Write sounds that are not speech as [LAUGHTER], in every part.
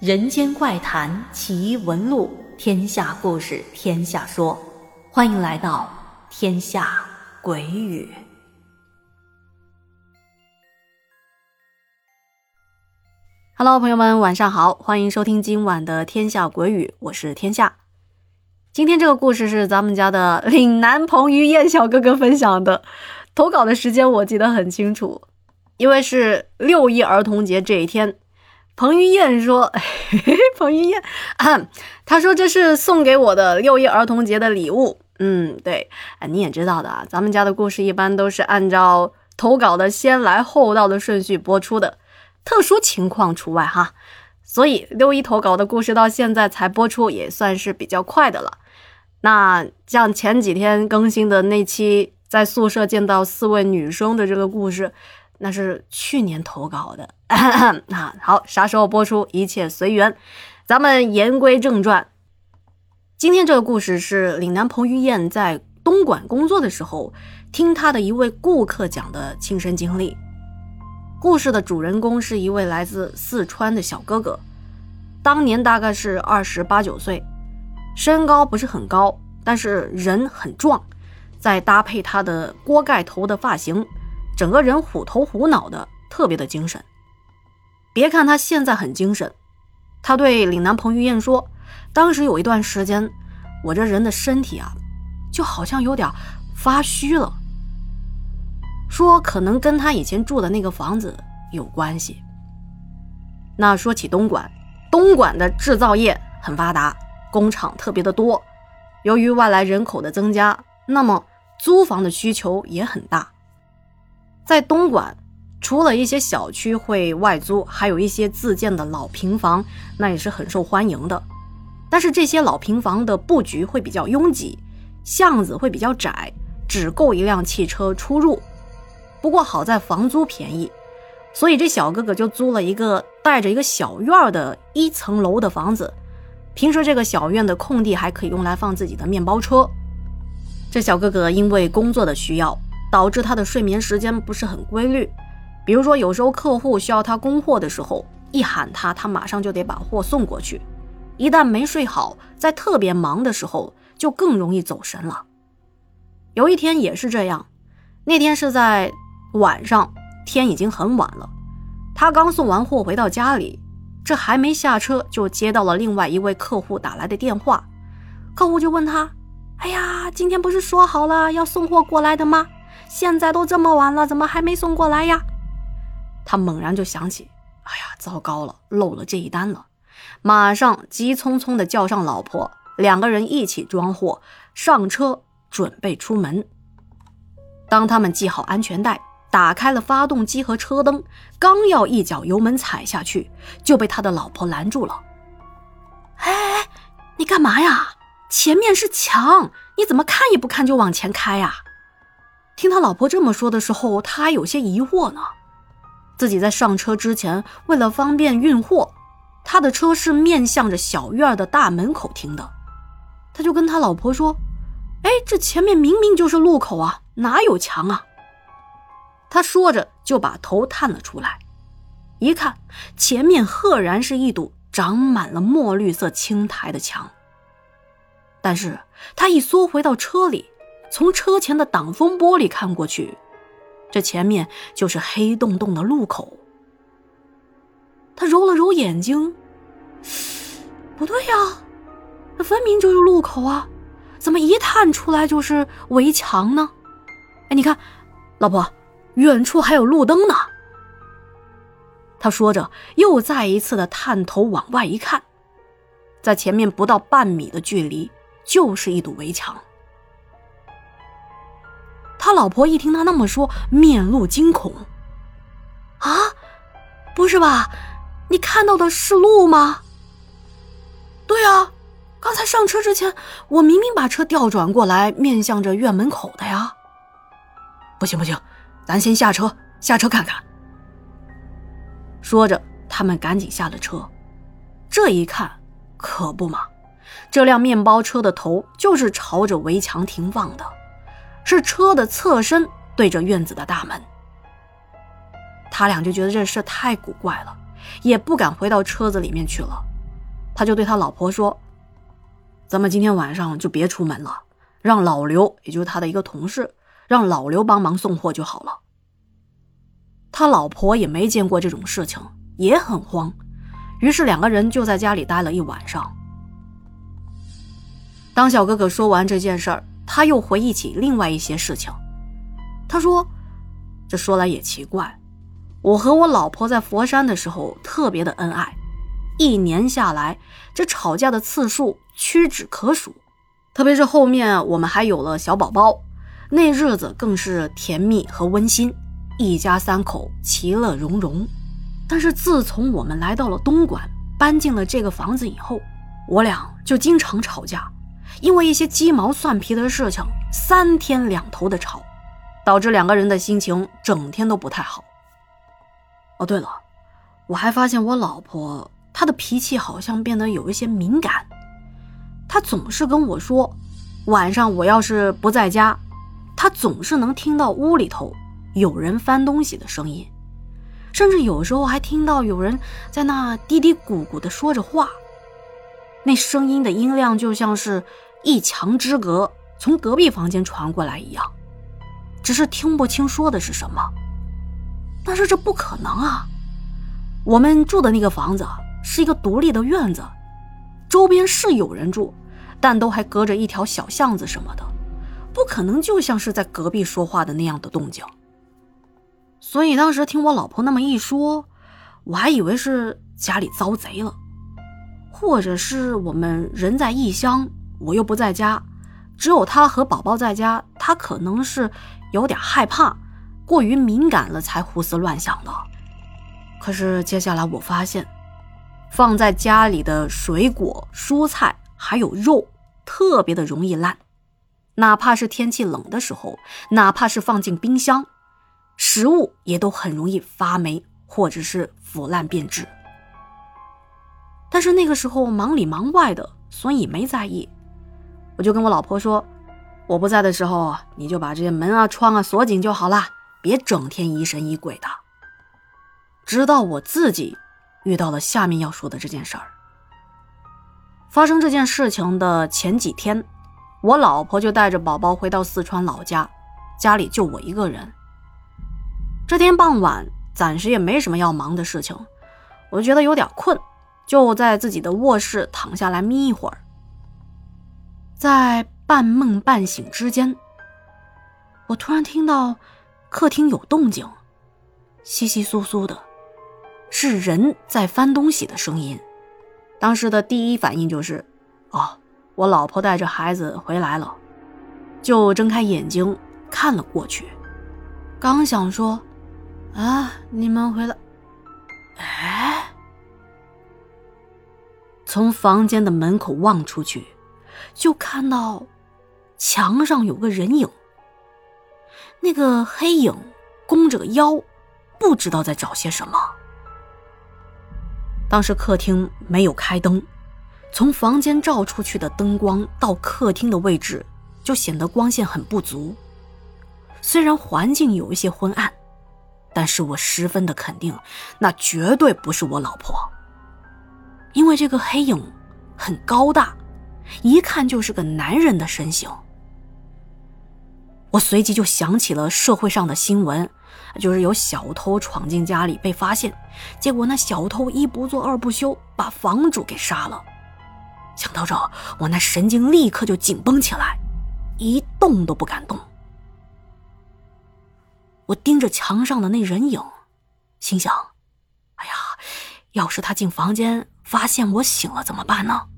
人间怪谈奇闻录，天下故事天下说，欢迎来到天下鬼语。Hello，朋友们，晚上好，欢迎收听今晚的天下鬼语，我是天下。今天这个故事是咱们家的岭南彭于晏小哥哥分享的，投稿的时间我记得很清楚，因为是六一儿童节这一天。彭于晏说：“嘿 [LAUGHS] 嘿彭于晏，他说这是送给我的六一儿童节的礼物。嗯，对，你也知道的啊，咱们家的故事一般都是按照投稿的先来后到的顺序播出的，特殊情况除外哈。所以六一投稿的故事到现在才播出，也算是比较快的了。那像前几天更新的那期在宿舍见到四位女生的这个故事。”那是去年投稿的 [LAUGHS] 啊，好，啥时候播出一切随缘。咱们言归正传，今天这个故事是岭南彭于晏在东莞工作的时候，听他的一位顾客讲的亲身经历。故事的主人公是一位来自四川的小哥哥，当年大概是二十八九岁，身高不是很高，但是人很壮，再搭配他的锅盖头的发型。整个人虎头虎脑的，特别的精神。别看他现在很精神，他对岭南彭于晏说：“当时有一段时间，我这人的身体啊，就好像有点发虚了。说可能跟他以前住的那个房子有关系。”那说起东莞，东莞的制造业很发达，工厂特别的多。由于外来人口的增加，那么租房的需求也很大。在东莞，除了一些小区会外租，还有一些自建的老平房，那也是很受欢迎的。但是这些老平房的布局会比较拥挤，巷子会比较窄，只够一辆汽车出入。不过好在房租便宜，所以这小哥哥就租了一个带着一个小院的一层楼的房子。平时这个小院的空地还可以用来放自己的面包车。这小哥哥因为工作的需要。导致他的睡眠时间不是很规律，比如说有时候客户需要他供货的时候，一喊他，他马上就得把货送过去。一旦没睡好，在特别忙的时候，就更容易走神了。有一天也是这样，那天是在晚上，天已经很晚了，他刚送完货回到家里，这还没下车，就接到了另外一位客户打来的电话。客户就问他：“哎呀，今天不是说好了要送货过来的吗？”现在都这么晚了，怎么还没送过来呀？他猛然就想起，哎呀，糟糕了，漏了这一单了。马上急匆匆地叫上老婆，两个人一起装货，上车准备出门。当他们系好安全带，打开了发动机和车灯，刚要一脚油门踩下去，就被他的老婆拦住了。哎哎，你干嘛呀？前面是墙，你怎么看也不看就往前开呀？听他老婆这么说的时候，他还有些疑惑呢。自己在上车之前，为了方便运货，他的车是面向着小院的大门口停的。他就跟他老婆说：“哎，这前面明明就是路口啊，哪有墙啊？”他说着就把头探了出来，一看，前面赫然是一堵长满了墨绿色青苔的墙。但是他一缩回到车里。从车前的挡风玻璃看过去，这前面就是黑洞洞的路口。他揉了揉眼睛，不对呀，那分明就是路口啊，怎么一探出来就是围墙呢？哎，你看，老婆，远处还有路灯呢。他说着，又再一次的探头往外一看，在前面不到半米的距离，就是一堵围墙。他老婆一听他那么说，面露惊恐。啊，不是吧？你看到的是路吗？对啊，刚才上车之前，我明明把车调转过来，面向着院门口的呀。不行不行，咱先下车，下车看看。说着，他们赶紧下了车。这一看，可不嘛，这辆面包车的头就是朝着围墙停放的。是车的侧身对着院子的大门，他俩就觉得这事太古怪了，也不敢回到车子里面去了，他就对他老婆说：“咱们今天晚上就别出门了，让老刘，也就是他的一个同事，让老刘帮忙送货就好了。”他老婆也没见过这种事情，也很慌，于是两个人就在家里待了一晚上。当小哥哥说完这件事儿，他又回忆起另外一些事情。他说：“这说来也奇怪，我和我老婆在佛山的时候特别的恩爱，一年下来，这吵架的次数屈指可数。特别是后面我们还有了小宝宝，那日子更是甜蜜和温馨，一家三口其乐融融。但是自从我们来到了东莞，搬进了这个房子以后，我俩就经常吵架。”因为一些鸡毛蒜皮的事情，三天两头的吵，导致两个人的心情整天都不太好。哦，对了，我还发现我老婆她的脾气好像变得有一些敏感，她总是跟我说，晚上我要是不在家，她总是能听到屋里头有人翻东西的声音，甚至有时候还听到有人在那嘀嘀咕咕的说着话，那声音的音量就像是。一墙之隔，从隔壁房间传过来一样，只是听不清说的是什么。但是这不可能啊！我们住的那个房子是一个独立的院子，周边是有人住，但都还隔着一条小巷子什么的，不可能就像是在隔壁说话的那样的动静。所以当时听我老婆那么一说，我还以为是家里遭贼了，或者是我们人在异乡。我又不在家，只有他和宝宝在家。他可能是有点害怕，过于敏感了才胡思乱想的。可是接下来我发现，放在家里的水果、蔬菜还有肉，特别的容易烂。哪怕是天气冷的时候，哪怕是放进冰箱，食物也都很容易发霉或者是腐烂变质。但是那个时候忙里忙外的，所以没在意。我就跟我老婆说，我不在的时候，你就把这些门啊、窗啊锁紧就好了，别整天疑神疑鬼的。直到我自己遇到了下面要说的这件事儿。发生这件事情的前几天，我老婆就带着宝宝回到四川老家，家里就我一个人。这天傍晚，暂时也没什么要忙的事情，我觉得有点困，就在自己的卧室躺下来眯一会儿。在半梦半醒之间，我突然听到客厅有动静，窸窸窣窣的，是人在翻东西的声音。当时的第一反应就是，哦，我老婆带着孩子回来了，就睁开眼睛看了过去。刚想说，啊，你们回来，哎，从房间的门口望出去。就看到墙上有个人影，那个黑影弓着个腰，不知道在找些什么。当时客厅没有开灯，从房间照出去的灯光到客厅的位置就显得光线很不足。虽然环境有一些昏暗，但是我十分的肯定，那绝对不是我老婆，因为这个黑影很高大。一看就是个男人的身形，我随即就想起了社会上的新闻，就是有小偷闯进家里被发现，结果那小偷一不做二不休，把房主给杀了。想到这，我那神经立刻就紧绷起来，一动都不敢动。我盯着墙上的那人影，心想：哎呀，要是他进房间发现我醒了怎么办呢？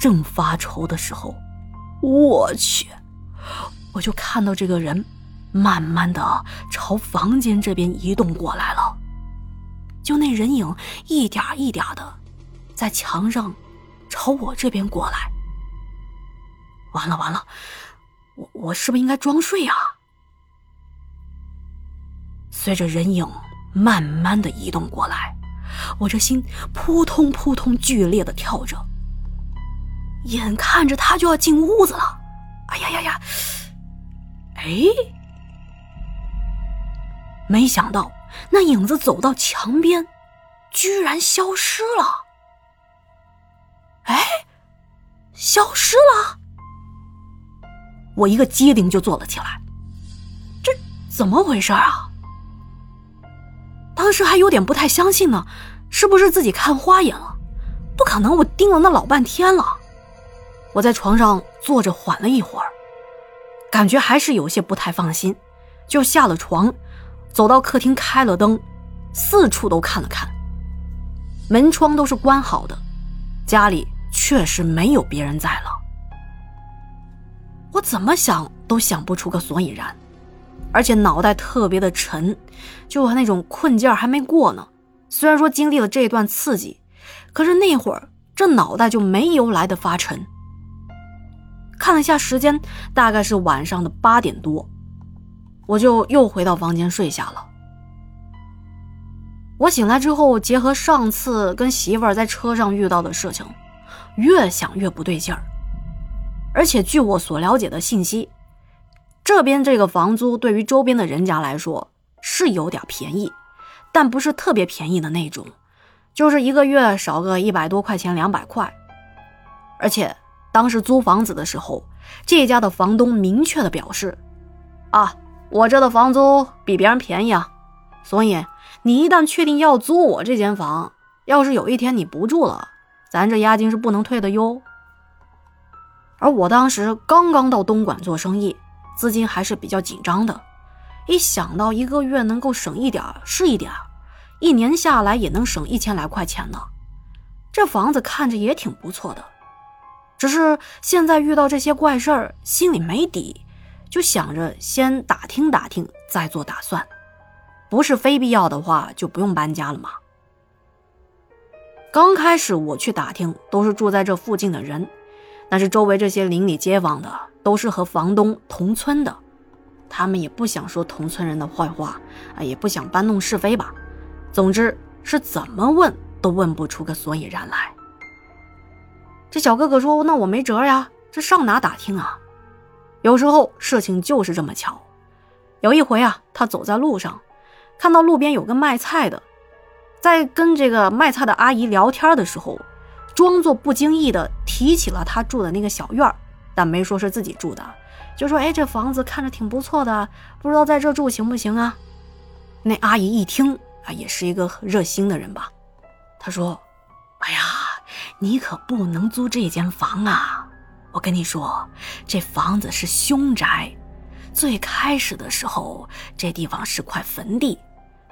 正发愁的时候，我去，我就看到这个人慢慢的朝房间这边移动过来了，就那人影一点一点的在墙上朝我这边过来。完了完了，我我是不是应该装睡啊？随着人影慢慢的移动过来，我这心扑通扑通剧烈的跳着。眼看着他就要进屋子了，哎呀呀呀！哎，没想到那影子走到墙边，居然消失了。哎，消失了！我一个机灵就坐了起来，这怎么回事啊？当时还有点不太相信呢，是不是自己看花眼了？不可能，我盯了那老半天了。我在床上坐着缓了一会儿，感觉还是有些不太放心，就下了床，走到客厅开了灯，四处都看了看，门窗都是关好的，家里确实没有别人在了。我怎么想都想不出个所以然，而且脑袋特别的沉，就和那种困劲儿还没过呢。虽然说经历了这一段刺激，可是那会儿这脑袋就没由来的发沉。看了一下时间，大概是晚上的八点多，我就又回到房间睡下了。我醒来之后，结合上次跟媳妇儿在车上遇到的事情，越想越不对劲儿。而且据我所了解的信息，这边这个房租对于周边的人家来说是有点便宜，但不是特别便宜的那种，就是一个月少个一百多块钱、两百块。而且当时租房子的时候，这家的房东明确的表示：“啊，我这的房租比别人便宜啊，所以你一旦确定要租我这间房，要是有一天你不住了，咱这押金是不能退的哟。”而我当时刚刚到东莞做生意，资金还是比较紧张的。一想到一个月能够省一点是一点，一年下来也能省一千来块钱呢。这房子看着也挺不错的，只是现在遇到这些怪事儿，心里没底，就想着先打听打听，再做打算。不是非必要的话，就不用搬家了嘛。刚开始我去打听，都是住在这附近的人。但是周围这些邻里街坊的都是和房东同村的，他们也不想说同村人的坏话啊，也不想搬弄是非吧。总之是怎么问都问不出个所以然来。这小哥哥说：“那我没辙呀，这上哪打听啊？”有时候事情就是这么巧。有一回啊，他走在路上，看到路边有个卖菜的，在跟这个卖菜的阿姨聊天的时候。装作不经意的提起了他住的那个小院儿，但没说是自己住的，就说：“哎，这房子看着挺不错的，不知道在这住行不行啊？”那阿姨一听啊，也是一个热心的人吧，她说：“哎呀，你可不能租这间房啊！我跟你说，这房子是凶宅，最开始的时候这地方是块坟地，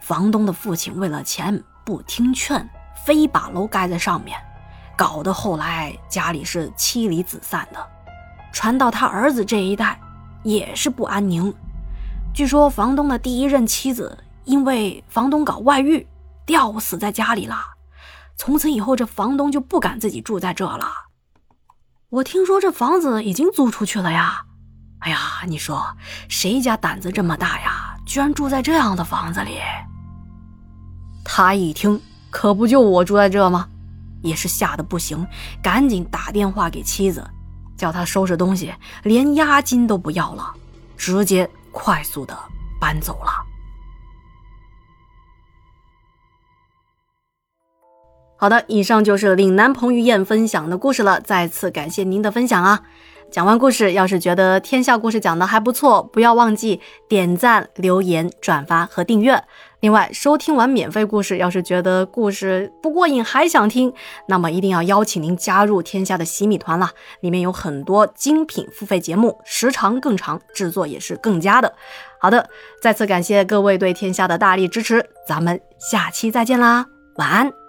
房东的父亲为了钱不听劝，非把楼盖在上面。”搞得后来家里是妻离子散的，传到他儿子这一代也是不安宁。据说房东的第一任妻子因为房东搞外遇，吊死在家里了。从此以后，这房东就不敢自己住在这了。我听说这房子已经租出去了呀！哎呀，你说谁家胆子这么大呀？居然住在这样的房子里？他一听，可不就我住在这吗？也是吓得不行，赶紧打电话给妻子，叫他收拾东西，连押金都不要了，直接快速的搬走了。好的，以上就是岭南彭于晏分享的故事了，再次感谢您的分享啊！讲完故事，要是觉得天下故事讲的还不错，不要忘记点赞、留言、转发和订阅。另外，收听完免费故事，要是觉得故事不过瘾，还想听，那么一定要邀请您加入天下的洗米团了。里面有很多精品付费节目，时长更长，制作也是更加的好的。再次感谢各位对天下的大力支持，咱们下期再见啦，晚安。